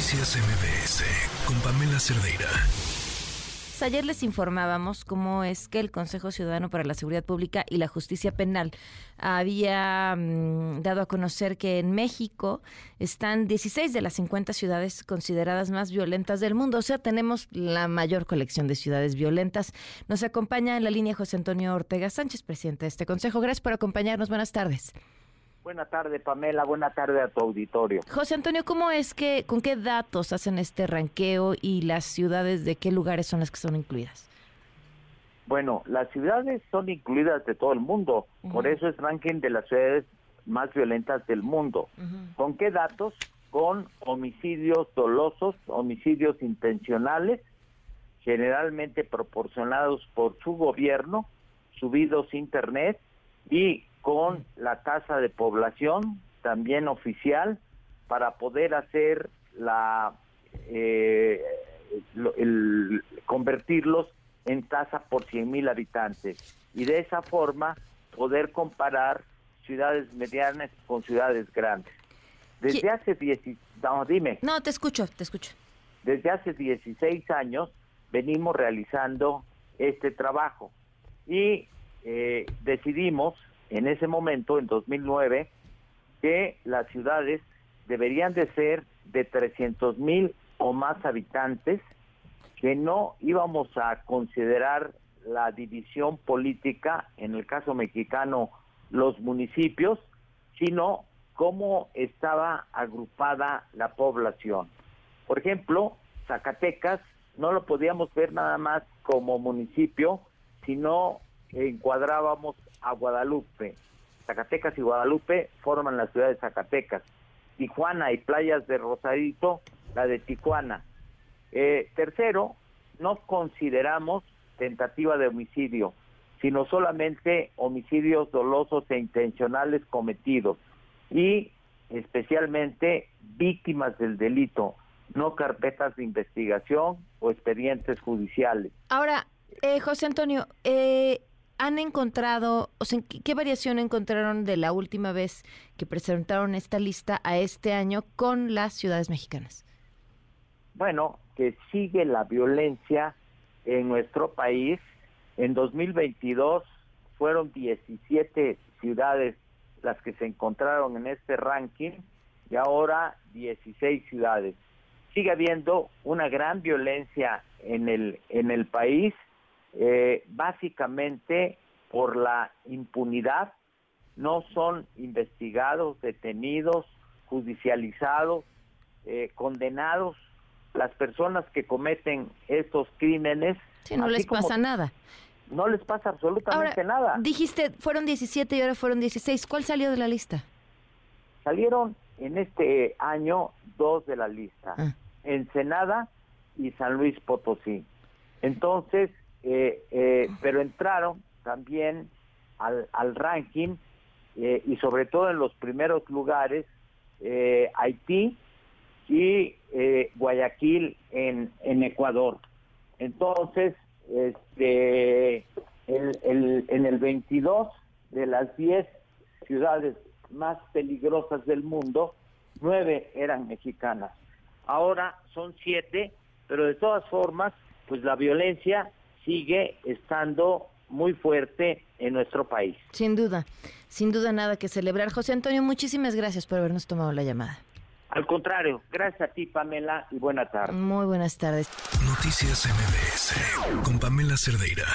Noticias MBS con Pamela Cerdeira. Ayer les informábamos cómo es que el Consejo Ciudadano para la Seguridad Pública y la Justicia Penal había mm, dado a conocer que en México están 16 de las 50 ciudades consideradas más violentas del mundo. O sea, tenemos la mayor colección de ciudades violentas. Nos acompaña en la línea José Antonio Ortega Sánchez, presidente de este Consejo. Gracias por acompañarnos. Buenas tardes. Buenas tardes, Pamela. Buenas tardes a tu auditorio. José Antonio, ¿cómo es que, con qué datos hacen este ranqueo y las ciudades de qué lugares son las que son incluidas? Bueno, las ciudades son incluidas de todo el mundo, por eso es ranking de las ciudades más violentas del mundo. ¿Con qué datos? Con homicidios dolosos, homicidios intencionales, generalmente proporcionados por su gobierno, subidos a internet y con la tasa de población también oficial para poder hacer la eh, el, convertirlos en tasa por 100 mil habitantes y de esa forma poder comparar ciudades medianas con ciudades grandes. Desde hace 10, no, dime. No, te escucho, te escucho. Desde hace 16 años venimos realizando este trabajo y eh, decidimos en ese momento, en 2009, que las ciudades deberían de ser de 300 mil o más habitantes, que no íbamos a considerar la división política, en el caso mexicano, los municipios, sino cómo estaba agrupada la población. Por ejemplo, Zacatecas no lo podíamos ver nada más como municipio, sino encuadrábamos a Guadalupe. Zacatecas y Guadalupe forman la ciudad de Zacatecas. Tijuana y playas de Rosarito, la de Tijuana. Eh, tercero, no consideramos tentativa de homicidio, sino solamente homicidios dolosos e intencionales cometidos y especialmente víctimas del delito, no carpetas de investigación o expedientes judiciales. Ahora, eh, José Antonio, eh, han encontrado, o sea, ¿qué, variación encontraron de la última vez que presentaron esta lista a este año con las ciudades mexicanas? Bueno, que sigue la violencia en nuestro país. En 2022 fueron 17 ciudades las que se encontraron en este ranking y ahora 16 ciudades. Sigue habiendo una gran violencia en el en el país eh, básicamente por la impunidad, no son investigados, detenidos, judicializados, eh, condenados las personas que cometen estos crímenes. Sí, no les pasa nada. No les pasa absolutamente nada. Dijiste, fueron 17 y ahora fueron 16. ¿Cuál salió de la lista? Salieron en este año dos de la lista, ah. Ensenada y San Luis Potosí. Entonces, eh, eh, pero entraron también al, al ranking eh, y sobre todo en los primeros lugares Haití y Guayaquil en, en Ecuador. Entonces, este, el, en el 22 de las 10 ciudades más peligrosas del mundo, nueve eran mexicanas. Ahora son siete, pero de todas formas, pues la violencia sigue estando muy fuerte en nuestro país. Sin duda, sin duda nada que celebrar. José Antonio, muchísimas gracias por habernos tomado la llamada. Al contrario, gracias a ti, Pamela, y buenas tardes. Muy buenas tardes. Noticias MBS con Pamela Cerdeira.